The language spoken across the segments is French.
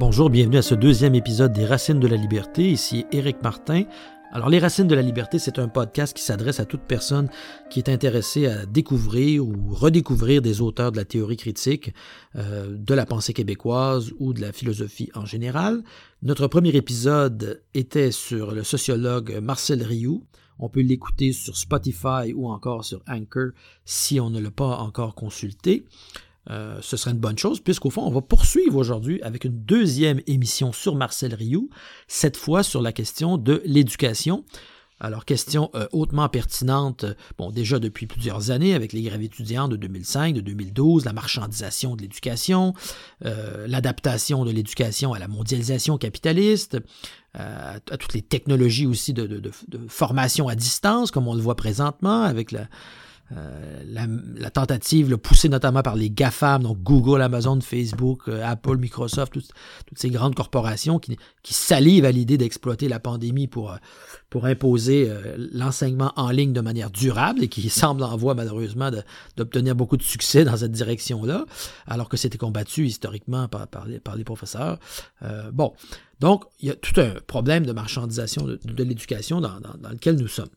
Bonjour, bienvenue à ce deuxième épisode des Racines de la Liberté. Ici Éric Martin. Alors, Les Racines de la Liberté, c'est un podcast qui s'adresse à toute personne qui est intéressée à découvrir ou redécouvrir des auteurs de la théorie critique, euh, de la pensée québécoise ou de la philosophie en général. Notre premier épisode était sur le sociologue Marcel Rioux. On peut l'écouter sur Spotify ou encore sur Anchor si on ne l'a pas encore consulté. Euh, ce serait une bonne chose, puisqu'au fond, on va poursuivre aujourd'hui avec une deuxième émission sur Marcel Rioux, cette fois sur la question de l'éducation. Alors, question euh, hautement pertinente, bon, déjà depuis plusieurs années, avec les grèves étudiantes de 2005, de 2012, la marchandisation de l'éducation, euh, l'adaptation de l'éducation à la mondialisation capitaliste, à toutes les technologies aussi de, formation à distance, comme on le voit présentement, avec la, euh, la, tentative poussée notamment par les GAFAM, donc Google, Amazon, Facebook, euh, Apple, Microsoft, toutes, ces grandes corporations qui, salivent à l'idée d'exploiter la pandémie pour, euh, pour imposer l'enseignement en ligne de manière durable et qui semblent en voie malheureusement d'obtenir beaucoup de succès dans cette direction-là, alors que c'était combattu historiquement par, par, les, professeurs. bon, donc il y a tout un problème de marchandisation de, l'éducation dans, lequel nous sommes.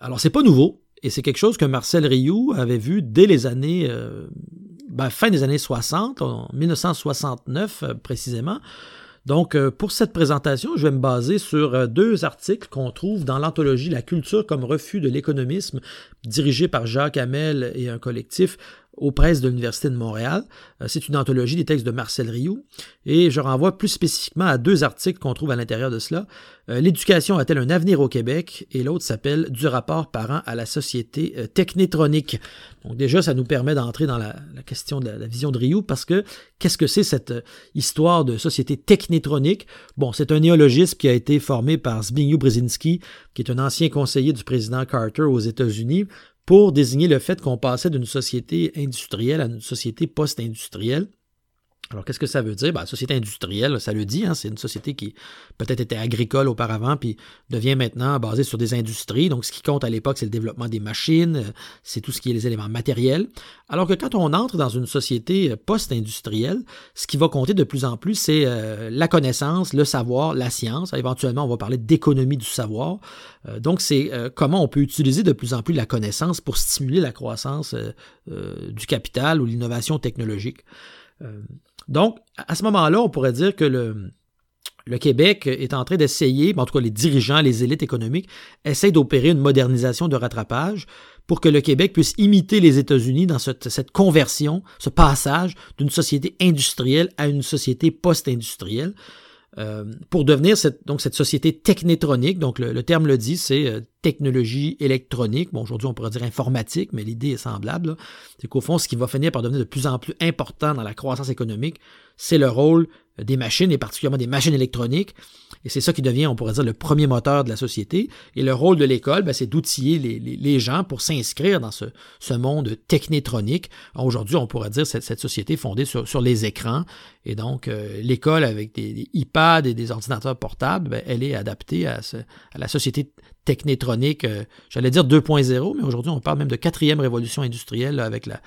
alors, c'est pas nouveau. Et c'est quelque chose que Marcel Rioux avait vu dès les années, euh, ben, fin des années 60, en 1969 euh, précisément. Donc, euh, pour cette présentation, je vais me baser sur deux articles qu'on trouve dans l'anthologie La culture comme refus de l'économisme, dirigé par Jacques Hamel et un collectif aux presses de l'Université de Montréal. Euh, c'est une anthologie des textes de Marcel Rioux et je renvoie plus spécifiquement à deux articles qu'on trouve à l'intérieur de cela. Euh, l'éducation a-t-elle un avenir au Québec? Et l'autre s'appelle Du rapport parent à la société euh, technétronique. Donc déjà, ça nous permet d'entrer dans la, question de la, vision de Rioux parce que qu'est-ce que c'est cette histoire de société technétronique? Bon, c'est un néologisme qui a été formé par Zbigniew Brzezinski, qui est un ancien conseiller du président Carter aux États-Unis pour désigner le fait qu'on passait d'une société industrielle à une société post-industrielle. Alors, qu'est-ce que ça veut dire? Ben, société industrielle, ça le dit, hein, c'est une société qui peut-être était agricole auparavant, puis devient maintenant basée sur des industries. Donc, ce qui compte à l'époque, c'est le développement des machines, euh, c'est tout ce qui est les éléments matériels. Alors que quand on entre dans une société euh, post-industrielle, ce qui va compter de plus en plus, c'est euh, la connaissance, le savoir, la science. Éventuellement, on va parler d'économie du savoir. donc, c'est comment on peut utiliser de plus en plus la connaissance pour stimuler la croissance du capital ou l'innovation technologique. Donc, à ce moment-là, on pourrait dire que le, Québec est en train d'essayer, en tout cas les dirigeants, les élites économiques, essayent d'opérer une modernisation de rattrapage pour que le Québec puisse imiter les États-Unis dans cette, cette, conversion, ce passage d'une société industrielle à une société post-industrielle. Euh, pour devenir cette, donc cette société technétronique. Donc le, terme le dit, c'est euh, technologie électronique. Bon, aujourd'hui on pourrait dire informatique, mais l'idée est semblable. C'est qu'au fond, ce qui va finir par devenir de plus en plus important dans la croissance économique, c'est le rôle des machines et particulièrement des machines électroniques. Et c'est ça qui devient, on pourrait dire, le premier moteur de la société. Et le rôle de l'école, ben, c'est d'outiller les, les, gens pour s'inscrire dans ce, ce, monde technétronique. Aujourd'hui, on pourrait dire cette, cette société fondée sur, sur, les écrans. Et donc, euh, l'école avec des, iPads et des ordinateurs portables, ben, elle est adaptée à, ce, à la société technétronique, euh, j'allais dire 2.0, mais aujourd'hui, on parle même de quatrième révolution industrielle avec la,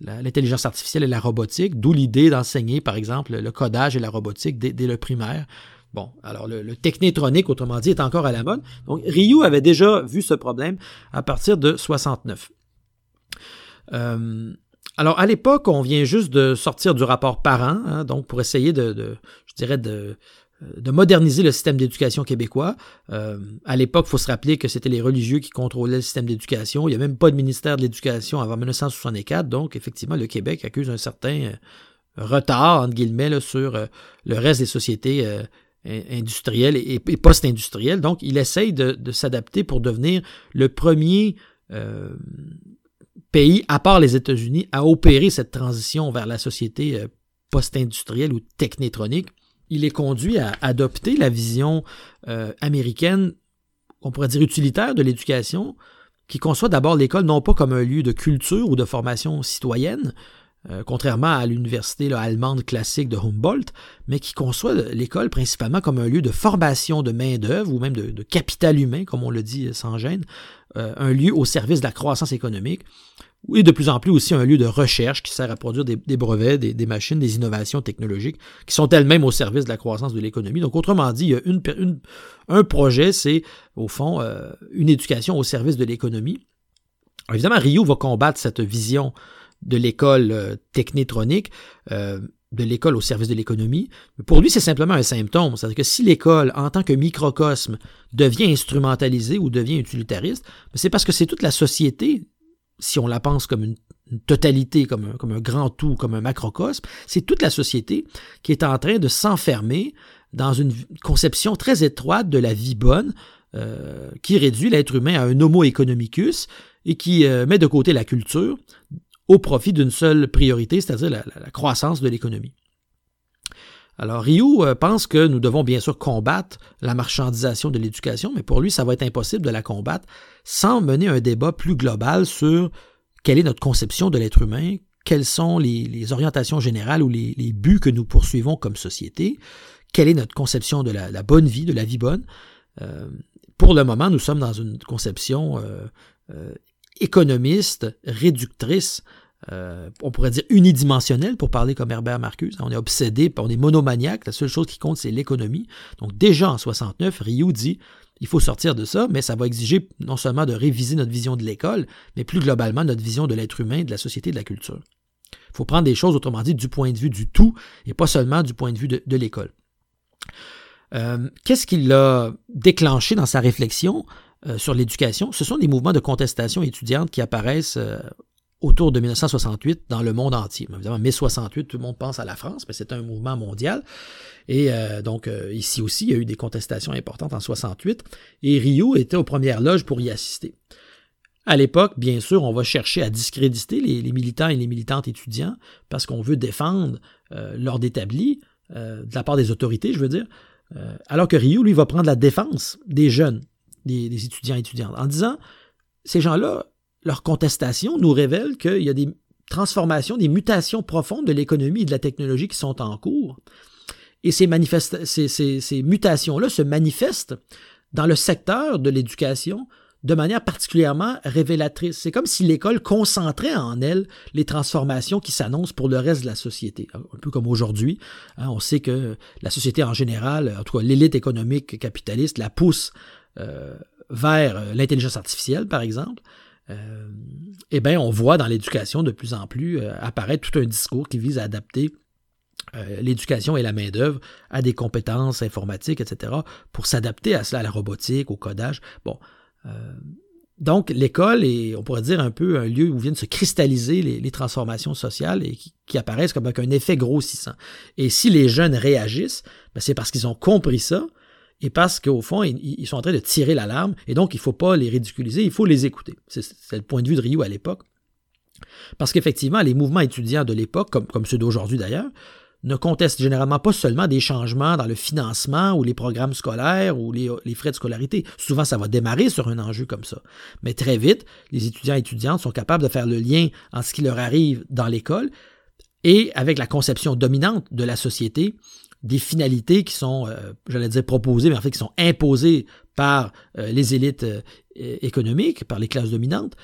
l'intelligence artificielle et la robotique, d'où l'idée d'enseigner, par exemple, le codage et la robotique dès, le primaire. Bon, alors le, technétronique, autrement dit, est encore à la mode. Donc, Ryu avait déjà vu ce problème à partir de 69. Euh, alors, à l'époque, on vient juste de sortir du rapport parent, hein, donc pour essayer de je dirais, de, de moderniser le système d'éducation québécois. Euh, à l'époque, il faut se rappeler que c'était les religieux qui contrôlaient le système d'éducation. Il n'y a même pas de ministère de l'Éducation avant 1964. Donc, effectivement, le Québec accuse un certain euh, retard, entre guillemets, sur le reste des sociétés industrielles et, post-industrielles. Donc, il essaye de, s'adapter pour devenir le premier pays, à part les États-Unis, à opérer cette transition vers la société post-industrielle ou technétronique il est conduit à adopter la vision euh, américaine, on pourrait dire utilitaire de l'éducation, qui conçoit d'abord l'école non pas comme un lieu de culture ou de formation citoyenne, euh, contrairement à l'université allemande classique de Humboldt, mais qui conçoit l'école principalement comme un lieu de formation de main-d'œuvre ou même de, capital humain, comme on le dit sans gêne, euh, un lieu au service de la croissance économique. Et de plus en plus aussi un lieu de recherche qui sert à produire des, brevets, des, machines, des innovations technologiques qui sont elles-mêmes au service de la croissance de l'économie. Donc, autrement dit, il y a une, un projet, c'est au fond euh, une éducation au service de l'économie. Évidemment, Rio va combattre cette vision de l'école euh, technétronique, euh, de l'école au service de l'économie. Pour lui, c'est simplement un symptôme. C'est-à-dire que si l'école, en tant que microcosme, devient instrumentalisée ou devient utilitariste, c'est parce que c'est toute la société si on la pense comme une, totalité, comme un, grand tout, comme un macrocosme, c'est toute la société qui est en train de s'enfermer dans une conception très étroite de la vie bonne, euh, qui réduit l'être humain à un homo economicus et qui euh, met de côté la culture au profit d'une seule priorité, c'est-à-dire la, croissance de l'économie. Alors, Ryu euh, pense que nous devons bien sûr combattre la marchandisation de l'éducation, mais pour lui, ça va être impossible de la combattre sans mener un débat plus global sur quelle est notre conception de l'être humain, quelles sont les, orientations générales ou les, buts que nous poursuivons comme société, quelle est notre conception de la, bonne vie, de la vie bonne. Euh, pour le moment, nous sommes dans une conception euh, économiste, réductrice euh, on pourrait dire unidimensionnel pour parler comme Herbert Marcuse. On est obsédé, on est monomaniaque, la seule chose qui compte, c'est l'économie. Donc déjà en 69, Ryu dit il faut sortir de ça, mais ça va exiger non seulement de réviser notre vision de l'école, mais plus globalement notre vision de l'être humain, de la société, de la culture. Il faut prendre des choses, autrement dit, du point de vue du tout et pas seulement du point de vue de, l'école. Euh, qu'est-ce qui l'a déclenché dans sa réflexion euh, sur l'éducation? Ce sont des mouvements de contestation étudiante qui apparaissent autour de 1968 dans le monde entier. Évidemment, mai 68, tout le monde pense à la France, mais c'est un mouvement mondial. Et euh, donc, euh, ici aussi, il y a eu des contestations importantes en 68, et Rio était aux premières loges pour y assister. À l'époque, bien sûr, on va chercher à discréditer les, militants et les militantes étudiants parce qu'on veut défendre euh, l'ordre établi de la part des autorités, je veux dire, alors que Rio, lui, va prendre la défense des jeunes, des, des étudiants et étudiantes, en disant, ces gens-là, leur contestation nous révèle qu'il y a des transformations, des mutations profondes de l'économie et de la technologie qui sont en cours. Et ces, mutations-là se manifestent dans le secteur de l'éducation de manière particulièrement révélatrice. C'est comme si l'école concentrait en elle les transformations qui s'annoncent pour le reste de la société. Un peu comme aujourd'hui. Hein, on sait que la société en général, en tout cas l'élite économique capitaliste, la pousse euh, vers l'intelligence artificielle, par exemple euh, eh bien, on voit dans l'éducation de plus en plus euh, apparaître tout un discours qui vise à adapter euh, l'éducation et la main-d'œuvre à des compétences informatiques, etc., pour s'adapter à cela, à la robotique, au codage. Bon. donc, l'école est, on pourrait dire, un peu un lieu où viennent se cristalliser les, transformations sociales et qui, apparaissent comme avec un effet grossissant. Et si les jeunes réagissent, ben, c'est parce qu'ils ont compris ça, et parce qu'au fond, ils, sont en train de tirer l'alarme, et donc il ne faut pas les ridiculiser, il faut les écouter. C'est le point de vue de Ryu à l'époque. Parce qu'effectivement, les mouvements étudiants de l'époque, comme, ceux d'aujourd'hui d'ailleurs, ne contestent généralement pas seulement des changements dans le financement ou les programmes scolaires ou les, frais de scolarité. Souvent, ça va démarrer sur un enjeu comme ça. Mais très vite, les étudiants et étudiantes sont capables de faire le lien entre ce qui leur arrive dans l'école et avec la conception dominante de la société des finalités qui sont, euh, j'allais dire proposées, mais en fait qui sont imposées par euh, les élites euh, économiques, par les classes dominantes.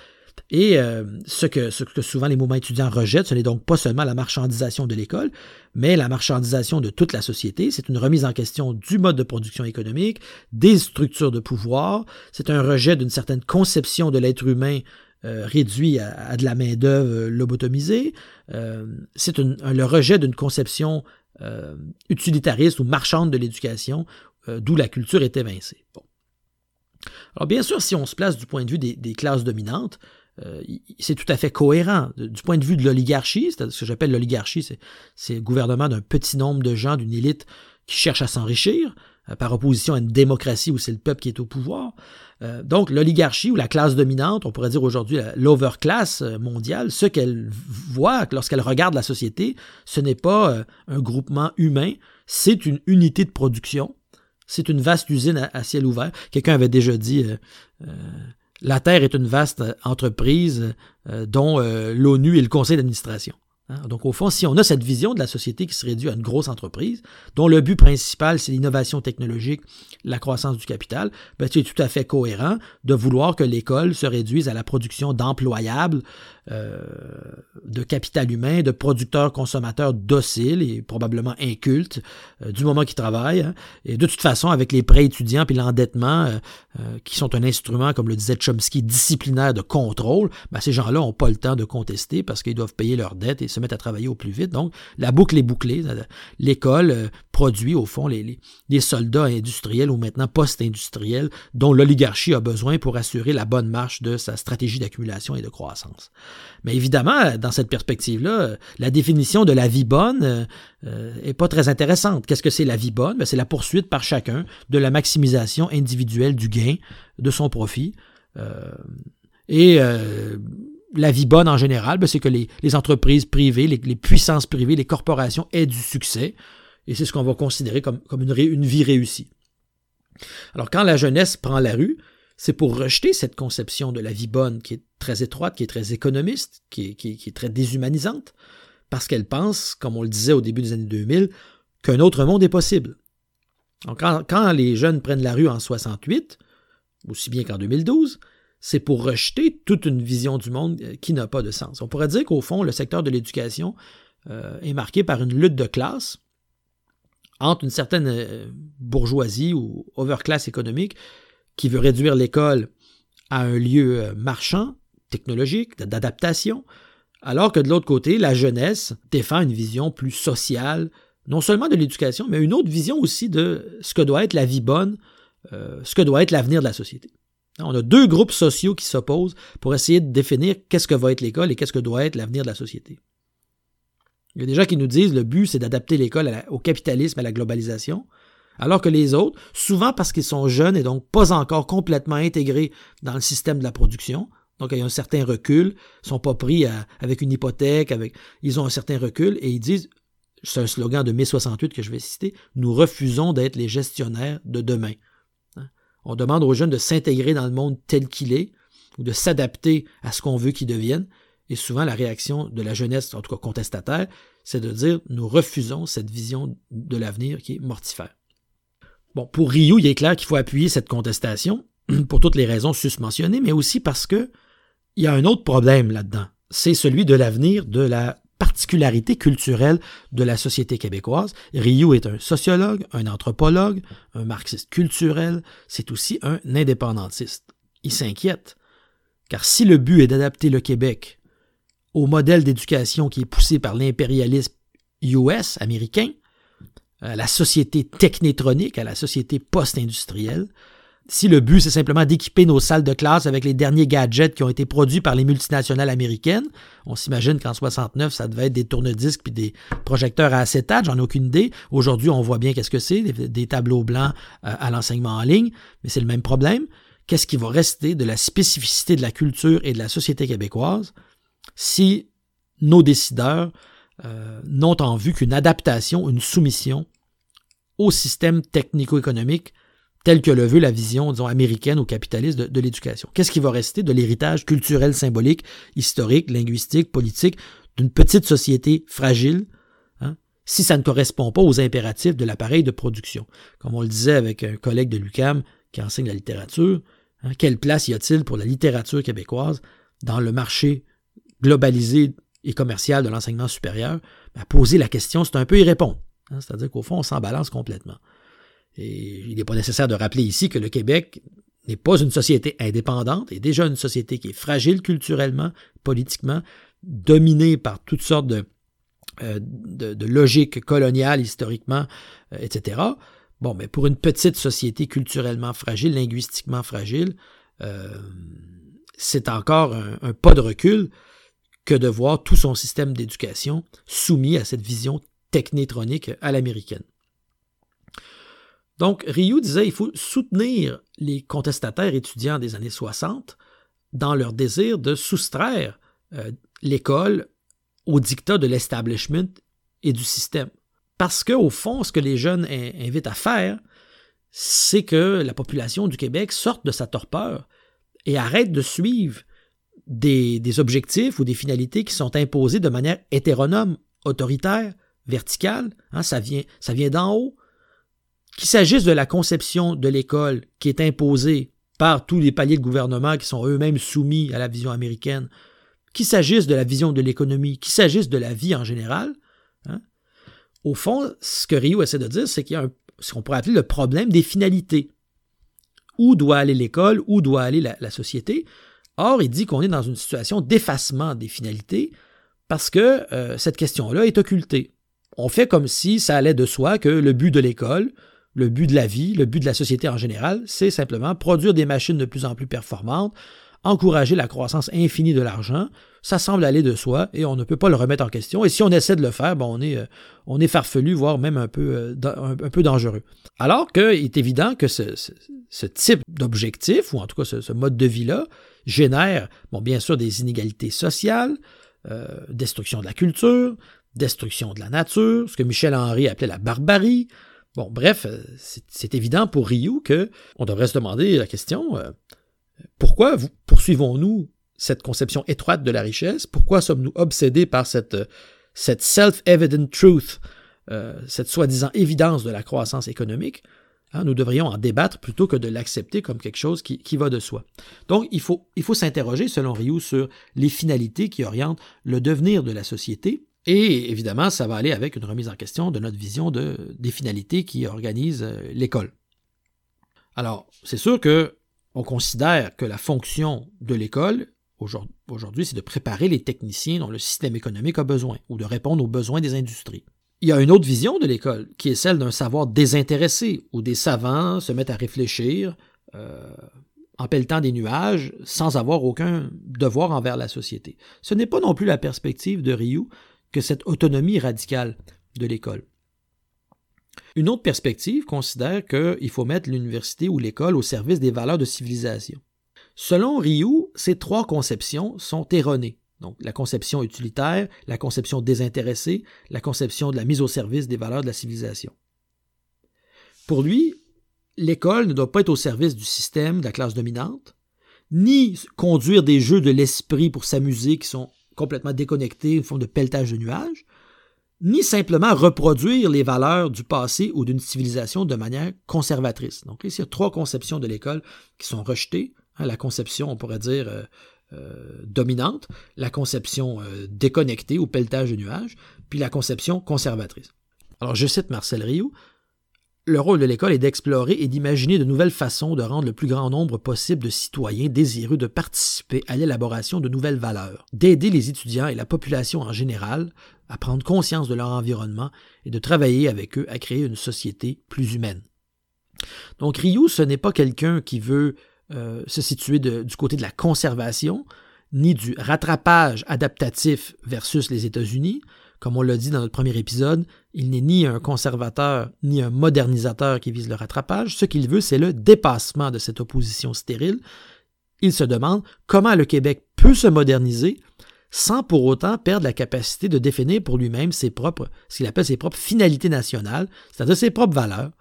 Et ce, que, ce que souvent les mouvements étudiants rejettent, ce n'est donc pas seulement la marchandisation de l'école, mais la marchandisation de toute la société. C'est une remise en question du mode de production économique, des structures de pouvoir. C'est un rejet d'une certaine conception de l'être humain réduit à, de la main-d'œuvre lobotomisée. c'est le rejet d'une conception euh, utilitariste ou marchande de l'éducation, euh, d'où la culture est évincée. Bon. Alors bien sûr, si on se place du point de vue des, classes dominantes, euh, c'est tout à fait cohérent. Du point de vue de l'oligarchie, c'est ce que j'appelle l'oligarchie, c'est le gouvernement d'un petit nombre de gens, d'une élite qui cherche à s'enrichir, par opposition à une démocratie où c'est le peuple qui est au pouvoir. Euh, donc, l'oligarchie ou la classe dominante, on pourrait dire aujourd'hui l'overclass euh, mondiale, ce qu'elle voit lorsqu'elle regarde la société, ce n'est pas euh, un groupement humain, c'est une unité de production, c'est une vaste usine à, ciel ouvert. Quelqu'un avait déjà dit la Terre est une vaste entreprise dont l'ONU est le conseil d'administration. Hein, donc, au fond, si on a cette vision de la société qui se réduit à une grosse entreprise, dont le but principal, c'est l'innovation technologique, la croissance du capital, ben, c'est tout à fait cohérent de vouloir que l'école se réduise à la production d'employables euh, de capital humain, de producteurs consommateurs dociles et probablement incultes euh, du moment qu'ils travaillent. Hein. Et de toute façon, avec les prêts étudiants puis l'endettement, euh, qui sont un instrument, comme le disait Chomsky, disciplinaire de contrôle, ben, ces gens-là n'ont pas le temps de contester parce qu'ils doivent payer leurs dettes et se mettre à travailler au plus vite. Donc, la boucle est bouclée. L'école produit, au fond, les soldats industriels ou maintenant post-industriels dont l'oligarchie a besoin pour assurer la bonne marche de sa stratégie d'accumulation et de croissance. Mais évidemment, dans cette perspective-là, la définition de la vie bonne n'est euh, est pas très intéressante. Qu'est-ce que c'est la vie bonne? Ben, c'est la poursuite par chacun de la maximisation individuelle du gain, de son profit. Euh, et euh, la vie bonne en général, ben, c'est que les, entreprises privées, les, puissances privées, les corporations aient du succès. Et c'est ce qu'on va considérer comme, une vie réussie. Alors quand la jeunesse prend la rue, c'est pour rejeter cette conception de la vie bonne qui est très étroite, qui est très économiste, qui est, très déshumanisante, parce qu'elle pense, comme on le disait au début des années 2000, qu'un autre monde est possible. Donc, quand, les jeunes prennent la rue en 68, aussi bien qu'en 2012, c'est pour rejeter toute une vision du monde euh, qui n'a pas de sens. On pourrait dire qu'au fond, le secteur de l'éducation euh, est marqué par une lutte de classe entre une certaine euh, bourgeoisie ou overclass économique qui veut réduire l'école à un lieu euh, marchand, technologique, d'adaptation, alors que de l'autre côté, la jeunesse défend une vision plus sociale, non seulement de l'éducation, mais une autre vision aussi de ce que doit être la vie bonne, euh, ce que doit être l'avenir de la société. On a deux groupes sociaux qui s'opposent pour essayer de définir qu'est-ce que va être l'école et qu'est-ce que doit être l'avenir de la société. Il y a des gens qui nous disent le but, c'est d'adapter l'école au capitalisme, à la globalisation. Alors que les autres, souvent parce qu'ils sont jeunes et donc pas encore complètement intégrés dans le système de la production, donc il y a un certain recul, ils sont pas pris avec une hypothèque, avec, ils ont un certain recul et ils disent, c'est un slogan de mai 68 que je vais citer, nous refusons d'être les gestionnaires de demain. Hein? On demande aux jeunes de s'intégrer dans le monde tel qu'il est ou de s'adapter à ce qu'on veut qu'ils deviennent. Et souvent, la réaction de la jeunesse, en tout cas contestataire, c'est de dire nous refusons cette vision de l'avenir qui est mortifère. Bon, pour Ryu, il est clair qu'il faut appuyer cette contestation pour toutes les raisons susmentionnées, mais aussi parce que il y a un autre problème là-dedans. C'est celui de l'avenir de la particularité culturelle de la société québécoise. Ryu est un sociologue, un anthropologue, un marxiste culturel, c'est aussi un indépendantiste. Il s'inquiète, car si le but est d'adapter le Québec au modèle d'éducation qui est poussé par l'impérialisme US américain, à la société technétronique, à la société post-industrielle. Si le but, c'est simplement d'équiper nos salles de classe avec les derniers gadgets qui ont été produits par les multinationales américaines, on s'imagine qu'en 69, ça devait être des tourne-disques puis des projecteurs à acétate, j'en ai aucune idée. Aujourd'hui, on voit bien qu'est-ce que c'est, des, tableaux blancs euh, à l'enseignement en ligne, mais c'est le même problème. Qu'est-ce qui va rester de la spécificité de la culture et de la société québécoise si nos décideurs euh, n'ont en vue qu'une adaptation, une soumission au système technico-économique tel que le veut la vision, disons, américaine ou capitaliste de, l'éducation. Qu'est-ce qui va rester de l'héritage culturel, symbolique, historique, linguistique, politique d'une petite société fragile hein, si ça ne correspond pas aux impératifs de l'appareil de production? Comme on le disait avec un collègue de l'UCAM qui enseigne la littérature, hein, quelle place y a-t-il pour la littérature québécoise dans le marché globalisé et commercial de l'enseignement supérieur? Ben, poser la question, c'est un peu y répondre. Hein, c'est-à-dire qu'au fond, on s'en balance complètement. Et il n'est pas nécessaire de rappeler ici que le Québec n'est pas une société indépendante, est déjà une société qui est fragile culturellement, politiquement, dominée par toutes sortes de, euh, de, logiques coloniales historiquement, euh, etc. Bon, mais pour une petite société culturellement fragile, linguistiquement fragile, euh, c'est encore un, pas de recul que de voir tout son système d'éducation soumis à cette vision technétronique à l'américaine. Donc, Ryu disait il faut soutenir les contestataires étudiants des années 60 dans leur désir de soustraire euh, l'école au dictat de l'establishment et du système. Parce qu'au fond, ce que les jeunes invitent à faire, c'est que la population du Québec sorte de sa torpeur et arrête de suivre des, objectifs ou des finalités qui sont imposés de manière hétéronome, autoritaire, verticale, hein, ça vient, ça vient d'en haut. Qu'il s'agisse de la conception de l'école qui est imposée par tous les paliers de gouvernement qui sont eux-mêmes soumis à la vision américaine, qu'il s'agisse de la vision de l'économie, qu'il s'agisse de la vie en général, hein, au fond, ce que Rio essaie de dire, c'est qu'il y a ce qu'on pourrait appeler le problème des finalités. Où doit aller l'école, où doit aller la, société? Or, il dit qu'on est dans une situation d'effacement des finalités parce que euh, cette question-là est occultée. On fait comme si ça allait de soi que le but de l'école, le but de la vie, le but de la société en général, c'est simplement produire des machines de plus en plus performantes, encourager la croissance infinie de l'argent. Ça semble aller de soi et on ne peut pas le remettre en question. Et si on essaie de le faire, on, est, euh, on est farfelu, voire même un peu, euh, un, peu dangereux. Alors qu'il est évident que ce, type d'objectif, ou en tout cas ce, mode de vie-là, génère, bon, bien sûr, des inégalités sociales, euh, destruction de la culture, destruction de la nature, ce que Michel Henry appelait la barbarie, Bon, bref, c'est évident pour Ryu que on devrait se demander la question pourquoi poursuivons-nous cette conception étroite de la richesse? Pourquoi sommes-nous obsédés par cette, self-evident truth, euh, cette soi-disant évidence de la croissance économique? Hein, Nous devrions en débattre plutôt que de l'accepter comme quelque chose qui, va de soi. Donc, il faut, s'interroger, selon Ryu, sur les finalités qui orientent le devenir de la société et évidemment, ça va aller avec une remise en question de notre vision de, des finalités qui organisent euh, l'école. Alors, c'est sûr que on considère que la fonction de l'école aujourd'hui, c'est de préparer les techniciens dont le système économique a besoin ou de répondre aux besoins des industries. Il y a une autre vision de l'école qui est celle d'un savoir désintéressé où des savants se mettent à réfléchir euh, en pelletant des nuages sans avoir aucun devoir envers la société. Ce n'est pas non plus la perspective de Ryu que cette autonomie radicale de l'école. Une autre perspective considère qu'il faut mettre l'université ou l'école au service des valeurs de civilisation. Selon Ryu, ces trois conceptions sont erronées. Donc, la conception utilitaire, la conception désintéressée, la conception de la mise au service des valeurs de la civilisation. Pour lui, l'école ne doit pas être au service du système de la classe dominante, ni conduire des jeux de l'esprit pour s'amuser qui sont complètement déconnecté, une forme de pelletage de nuages, ni simplement reproduire les valeurs du passé ou d'une civilisation de manière conservatrice. Donc il y a trois conceptions de l'école qui sont rejetées. Hein, la conception, on pourrait dire, euh, euh, dominante, la conception euh, déconnectée ou pelletage de nuages, puis la conception conservatrice. Alors je cite Marcel Rioux, le rôle de l'école est d'explorer et d'imaginer de nouvelles façons de rendre le plus grand nombre possible de citoyens désireux de participer à l'élaboration de nouvelles valeurs, d'aider les étudiants et la population en général à prendre conscience de leur environnement et de travailler avec eux à créer une société plus humaine. Donc Ryu, ce n'est pas quelqu'un qui veut euh, se situer du côté de la conservation, ni du rattrapage adaptatif versus les États-Unis, comme on l'a dit dans notre premier épisode, il n'est ni un conservateur ni un modernisateur qui vise le rattrapage. Ce qu'il veut, c'est le dépassement de cette opposition stérile. Il se demande comment le Québec peut se moderniser sans pour autant perdre la capacité de définir pour lui-même ses propres, ce qu'il appelle ses propres finalités nationales, c'est-à-dire ses propres valeurs.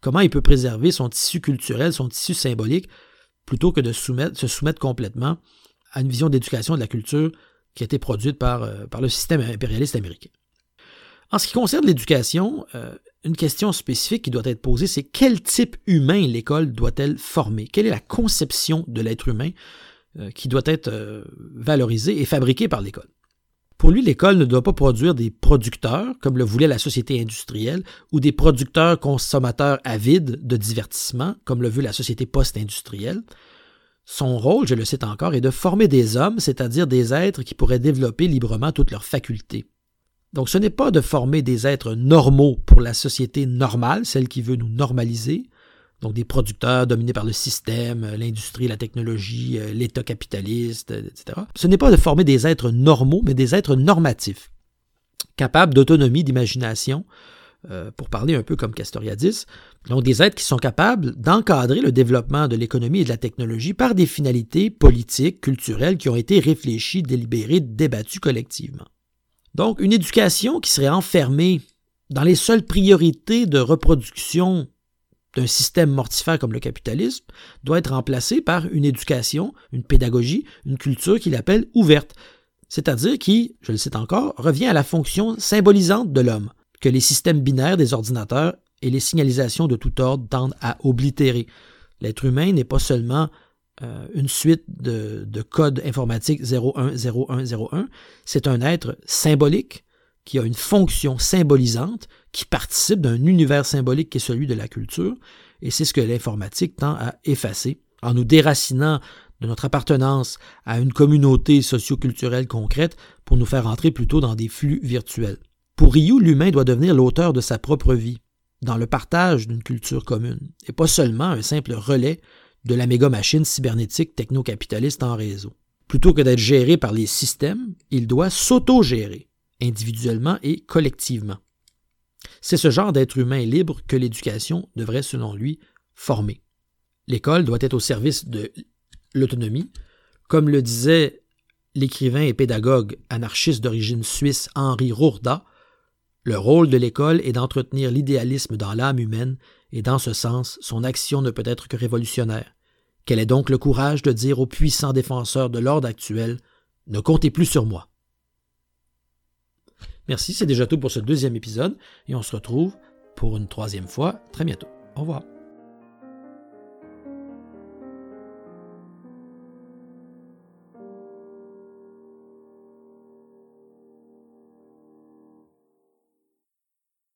Comment il peut préserver son tissu culturel, son tissu symbolique, plutôt que de se soumettre complètement à une vision d'éducation de la culture qui a été produite par, euh, par le système impérialiste américain. En ce qui concerne l'éducation, euh, une question spécifique qui doit être posée, c'est quel type humain l'école doit-elle former? Quelle est la conception de l'être humain euh, qui doit être valorisée et fabriquée par l'école? Pour lui, l'école ne doit pas produire des producteurs, comme le voulait la société industrielle, ou des producteurs consommateurs avides de divertissement, comme le veut la société post-industrielle. Son rôle, je le cite encore, est de former des hommes, c'est-à-dire des êtres qui pourraient développer librement toutes leurs facultés. Donc ce n'est pas de former des êtres normaux pour la société normale, celle qui veut nous normaliser, donc des producteurs dominés par le système, l'industrie, la technologie, euh, l'État capitaliste, etc. Ce n'est pas de former des êtres normaux, mais des êtres normatifs, capables d'autonomie, d'imagination, euh, pour parler un peu comme Castoriadis, donc des êtres qui sont capables d'encadrer le développement de l'économie et de la technologie par des finalités politiques, culturelles qui ont été réfléchies, délibérées, débattues collectivement. Donc une éducation qui serait enfermée dans les seules priorités de reproduction d'un système mortifère comme le capitalisme doit être remplacée par une éducation, une pédagogie, une culture qu'il appelle ouverte, c'est-à-dire qui, je le cite encore, revient à la fonction symbolisante de l'homme, que les systèmes binaires des ordinateurs et les signalisations de tout ordre tendent à oblitérer. L'être humain n'est pas seulement euh, une suite de, de codes informatiques 010101. C'est un être symbolique qui a une fonction symbolisante, qui participe d'un univers symbolique qui est celui de la culture, et c'est ce que l'informatique tend à effacer en nous déracinant de notre appartenance à une communauté socioculturelle concrète pour nous faire entrer plutôt dans des flux virtuels. Pour Ryu, l'humain doit devenir l'auteur de sa propre vie, dans le partage d'une culture commune, et pas seulement un simple relais de la méga-machine cybernétique techno-capitaliste en réseau. Plutôt que d'être géré par les systèmes, il doit s'auto-gérer, individuellement et collectivement. C'est ce genre d'être humain libre que l'éducation devrait, selon lui, former. L'école doit être au service de l'autonomie, comme le disait l'écrivain et pédagogue anarchiste d'origine suisse Henri Rourda, le rôle de l'école est d'entretenir l'idéalisme dans l'âme humaine, et dans ce sens, son action ne peut être que révolutionnaire. Quel est donc le courage de dire aux puissants défenseurs de l'ordre actuel Ne comptez plus sur moi. Merci, c'est déjà tout pour ce deuxième épisode, et on se retrouve pour une troisième fois très bientôt. Au revoir.